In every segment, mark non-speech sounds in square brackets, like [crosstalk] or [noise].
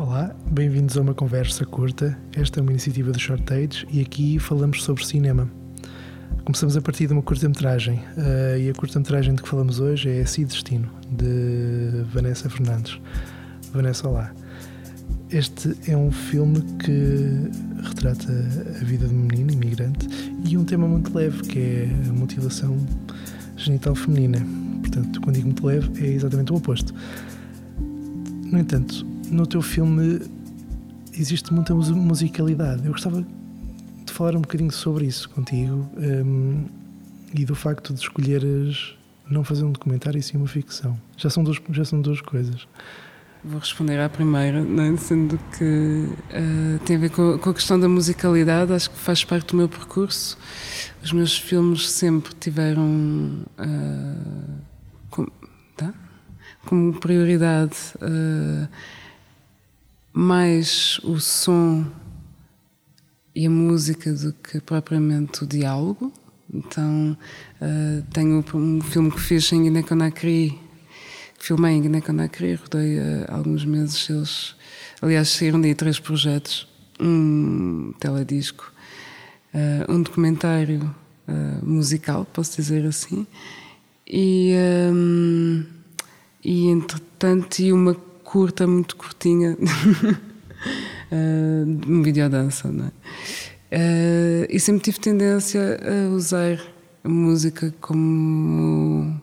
Olá, bem-vindos a uma conversa curta. Esta é uma iniciativa do Shortage e aqui falamos sobre cinema. Começamos a partir de uma curta-metragem uh, e a curta-metragem de que falamos hoje é Si Destino, de Vanessa Fernandes. Vanessa, olá. Este é um filme que retrata a vida de um menino imigrante e um tema muito leve que é a mutilação genital feminina. Portanto, quando digo muito leve, é exatamente o oposto. No entanto, no teu filme existe muita musicalidade. Eu gostava de falar um bocadinho sobre isso contigo um, e do facto de escolheres não fazer um documentário e sim uma ficção. Já são duas, já são duas coisas. Vou responder à primeira, né? sendo que uh, tem a ver com, com, a questão da musicalidade, acho que faz parte do meu percurso. Os meus filmes sempre tiveram uh, com, tá? como prioridade uh, mais o som e a música do que propriamente o diálogo. Então, uh, tenho um filme que fiz em Guiné-Conakry, que filmei em Guiné-Conakry, rodei uh, alguns meses. Eles, aliás, saíram daí três projetos: um teledisco, uh, um documentário musical, posso dizer assim, e, um, e entretanto, e uma curta, muito curtinha, uh, [laughs] um videodança, não é? Uh, e sempre tive tendência a usar a música como,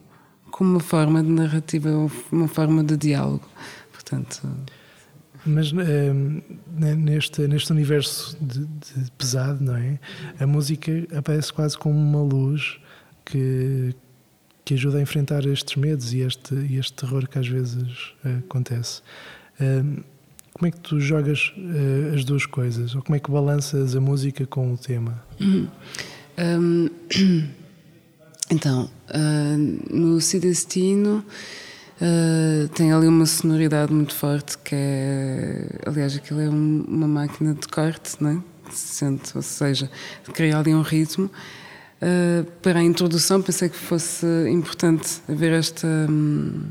como uma forma de narrativa, uma forma de diálogo. Portanto. Mas neste, neste universo de, de, pesado, não é? A música aparece quase como uma luz que, que ajuda a enfrentar estes medos e este, este terror que às vezes uh, acontece. Uh, como é que tu jogas uh, as duas coisas? Ou como é que balanças a música com o tema? Uhum. Um, [clears throat] então, no Cidestino tem ali uma sonoridade muito forte que é, aliás, aquilo é um, uma máquina de corte, não é? Sente, ou seja, cria ali um ritmo Uh, para a introdução, pensei que fosse importante haver esta, um,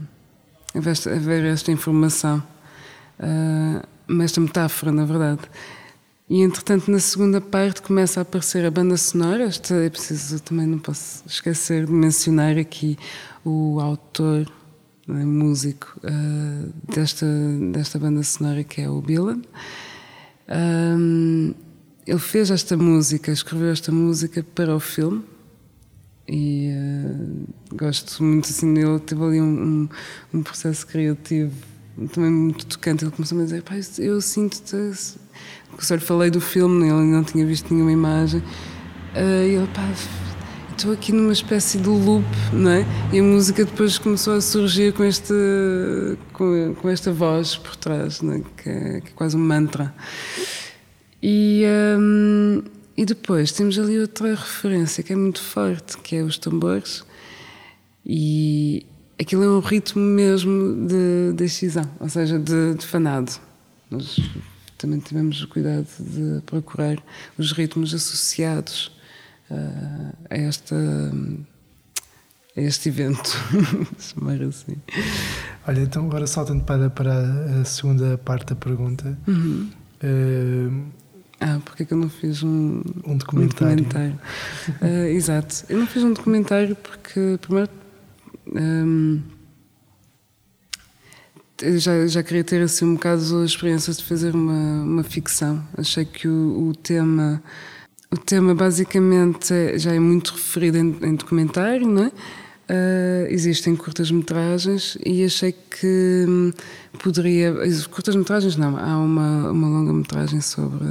haver esta informação, uh, esta metáfora, na verdade. E entretanto, na segunda parte, começa a aparecer a banda sonora. Esta é preciso, também não posso esquecer de mencionar aqui o autor, né, músico uh, desta, desta banda sonora, que é o Billan. Um, ele fez esta música, escreveu esta música para o filme e uh, gosto muito assim dele. Teve ali um, um, um, processo criativo também muito tocante. Ele começou a dizer: Pai, eu sinto-te. Só lhe falei do filme, ele não tinha visto nenhuma imagem. Uh, e ele, pá, estou aqui numa espécie de loop, não é? E a música depois começou a surgir com, este, com, com esta voz por trás, é? que, é, que é quase um mantra. E, um, e depois temos ali outra referência que é muito forte, que é os tambores. E aquilo é um ritmo mesmo de decisão, ou seja, de, de fanado. Nós também tivemos o cuidado de procurar os ritmos associados uh, a esta a este evento, [laughs] chamar assim. Olha, então agora saltando para, para a segunda parte da pergunta. Uhum. Uh, ah, porque é que eu não fiz um, um documentário? Um documentário. uh, exato. Eu não fiz um documentário porque, primeiro, um, já, já queria ter assim um bocado a experiência de fazer uma, uma ficção. Achei que o, o tema. O tema basicamente é, já é muito referido em, em documentário, não é? Uh, existem curtas-metragens e achei que hum, poderia. Curtas-metragens não, há uma, uma longa-metragem sobre,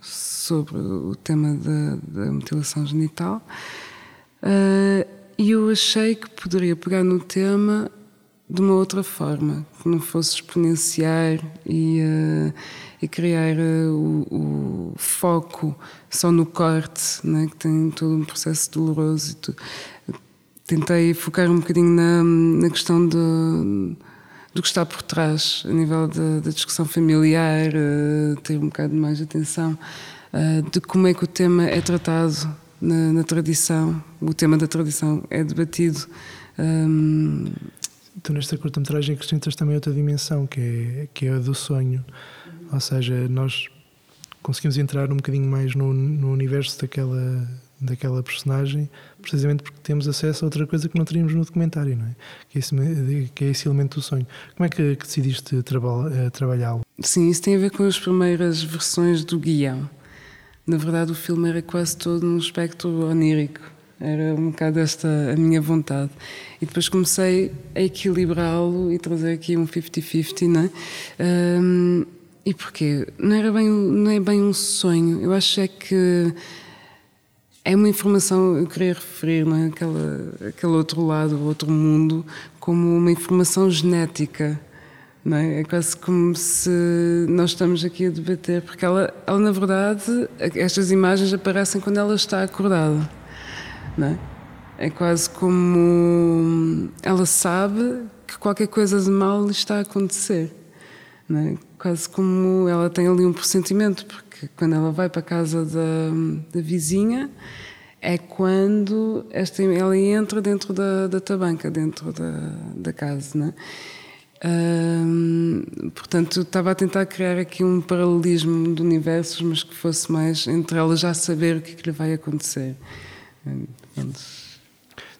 sobre o tema da, da mutilação genital. Uh, e eu achei que poderia pegar no tema de uma outra forma, que não fosse exponenciar e, uh, e criar o, o, foco só no corte, né, que tem todo um processo doloroso e tudo tentei focar um bocadinho na, na questão de, do que está por trás, a nível da discussão familiar, uh, ter um bocado mais atenção uh, de como é que o tema é tratado na, na tradição. O tema da tradição é debatido um, tu nesta curta-metragem acrescentas também outra dimensão, que é, que é a do sonho. Ou seja, nós conseguimos entrar um bocadinho mais no, no universo daquela, daquela personagem, precisamente porque temos acesso a outra coisa que não teríamos no documentário, não é? Que é esse, que é esse elemento do sonho. Como é que, que decidiste traba, eh, trabalhá-lo? Sim, isso tem a ver com as primeiras versões do guião. Na verdade, o filme era quase todo num espectro onírico. Era um bocado esta a minha vontade. E depois comecei a equilibrá-lo e trazer aqui um 50-50, não é? Um, e porquê? Não, era bem, não é bem um sonho. Eu acho é que é uma informação, eu queria referir, não é? Aquela, aquele outro lado, o outro mundo, como uma informação genética. Não é? é quase como se nós estamos aqui a debater, porque ela, ela, na verdade, estas imagens aparecem quando ela está acordada. Não é? é quase como ela sabe que qualquer coisa de mal está a acontecer. Não é? Quase como ela tem ali um pressentimento, porque quando ela vai para a casa da, da vizinha, é quando esta, ela entra dentro da, da tabanca, dentro da, da casa. É? portanto, estava a tentar criar aqui um paralelismo de universos, mas que fosse mais entre elas já saber o que, é que lhe vai acontecer.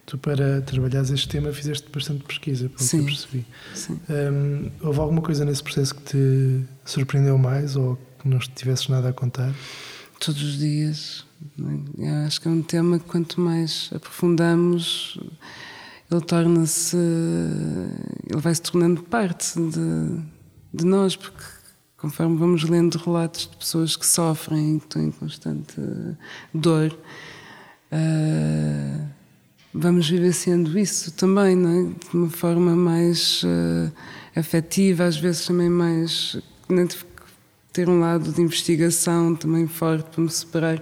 Tu, para trabalhares este tema, fizeste bastante pesquisa, pelo sim, que eu percebi. Sim. Um, houve alguma coisa nesse processo que te surpreendeu mais ou que não tivesses nada a contar? Todos os dias. Eu acho que é um tema que quanto mais aprofundamos, ele torna-se. ele vai se tornando parte de, de nós, porque conforme vamos lendo relatos de pessoas que sofrem, que estão em constante dor, uh, vamos vivenciando isso também, não é? de uma forma mais uh, afetiva, às vezes também mais. ter um lado de investigação também forte para me separar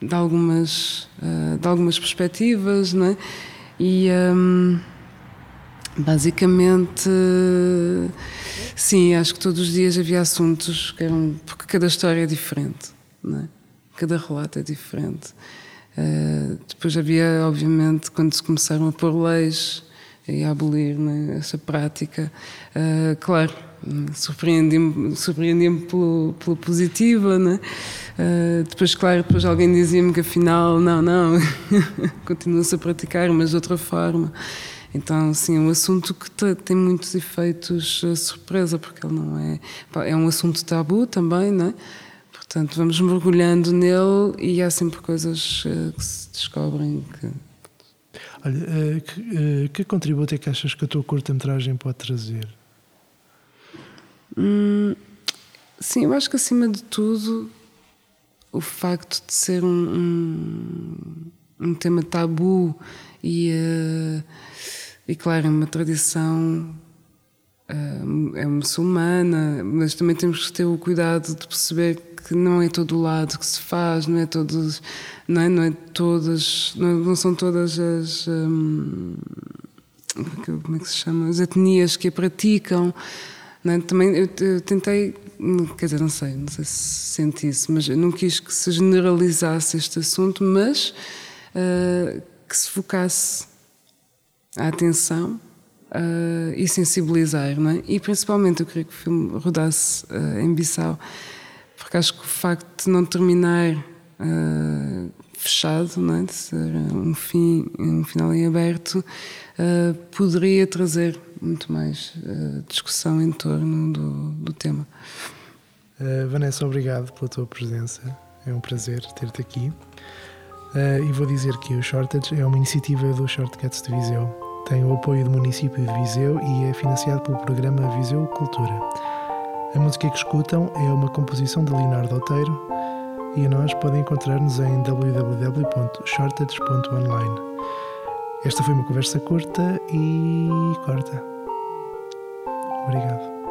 de algumas, uh, de algumas perspectivas, não é? E um, basicamente, sim, acho que todos os dias havia assuntos que eram. porque cada história é diferente, não é? cada relato é diferente. Uh, depois havia, obviamente, quando se começaram a pôr leis e a abolir né, essa prática, uh, claro, surpreendi-me surpreendi pelo, pelo positiva, né? Uh, depois, claro, depois alguém dizia-me que afinal, não, não, [laughs] continua-se a praticar, mas de outra forma. Então, sim, é um assunto que tem muitos efeitos surpresa, porque ele não é. É um assunto tabu também, não é? Portanto, vamos mergulhando nele e há sempre coisas uh, que se descobrem que. Olha, que, que contributo é que achas que a tua curta-metragem pode trazer? Hum, sim, eu acho que acima de tudo o facto de ser um, um, um tema tabu e, uh, e claro, é uma tradição uh, é muçulmana, mas também temos que ter o cuidado de perceber que não é todo o lado que se faz, não é todos, não é, não é todas, não, não são todas as um, como é que se chama, as etnias que a praticam. É? Também eu, eu tentei quer dizer, não sei, não sei se sente isso, mas eu não quis que se generalizasse este assunto, mas uh, que se focasse a atenção uh, e sensibilizar, não é? E principalmente eu queria que o filme rodasse uh, em Bissau, porque acho que o facto de não terminar fechado, não é? de ser um fim, um final em aberto, poderia trazer muito mais uh, discussão em torno do, do tema. Uh, Vanessa, obrigado pela tua presença. É um prazer ter-te aqui. Uh, e vou dizer que o Shortage é uma iniciativa do Shortcuts de Viseu. Tem o apoio do município de Viseu e é financiado pelo programa Viseu Cultura. A música que escutam é uma composição de Leonardo Oteiro e a nós podem encontrar-nos em www.shortage.online. Esta foi uma conversa curta e corta. Obrigado.